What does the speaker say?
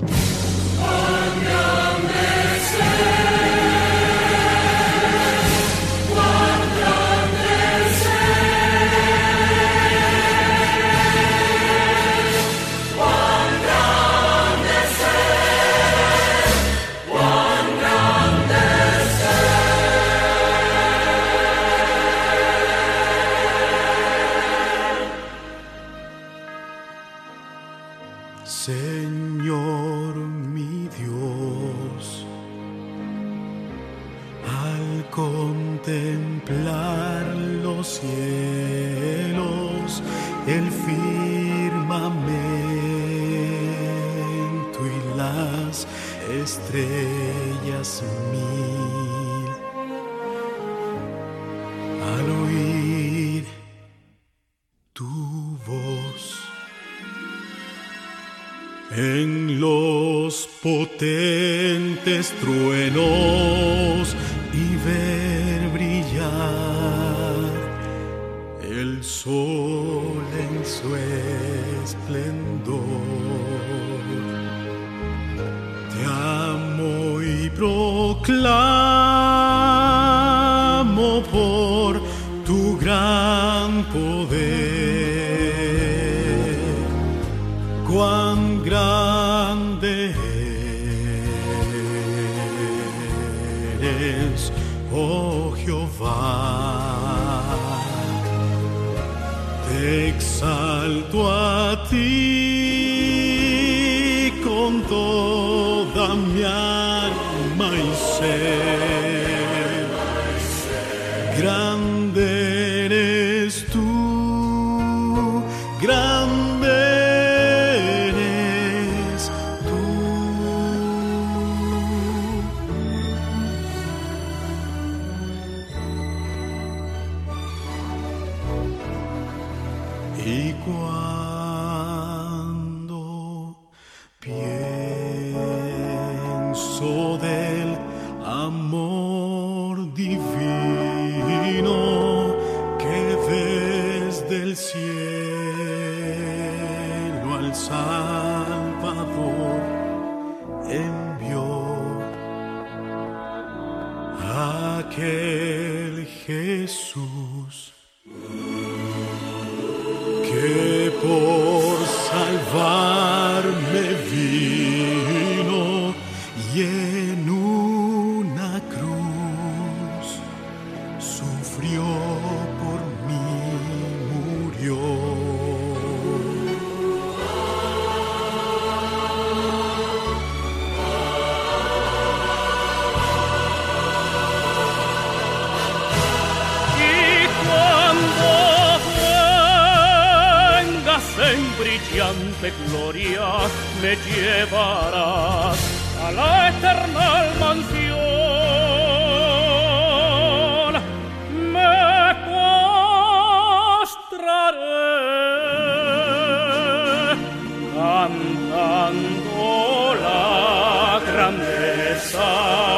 you. Señor mi Dios, al contemplar los cielos, el firmamento y las estrellas mil, al oír En los potentes truenos y ver brillar el sol en su esplendor. Te amo y proclamo por tu gran poder. oh Jehová. Te exalto a ti con toda mi alma y ser. Y cuando pienso del amor divino que desde el cielo al Salvador envió aquel Jesús. en brillante gloria me llevarás a la eternal mansión. Me postraré cantando la grandeza.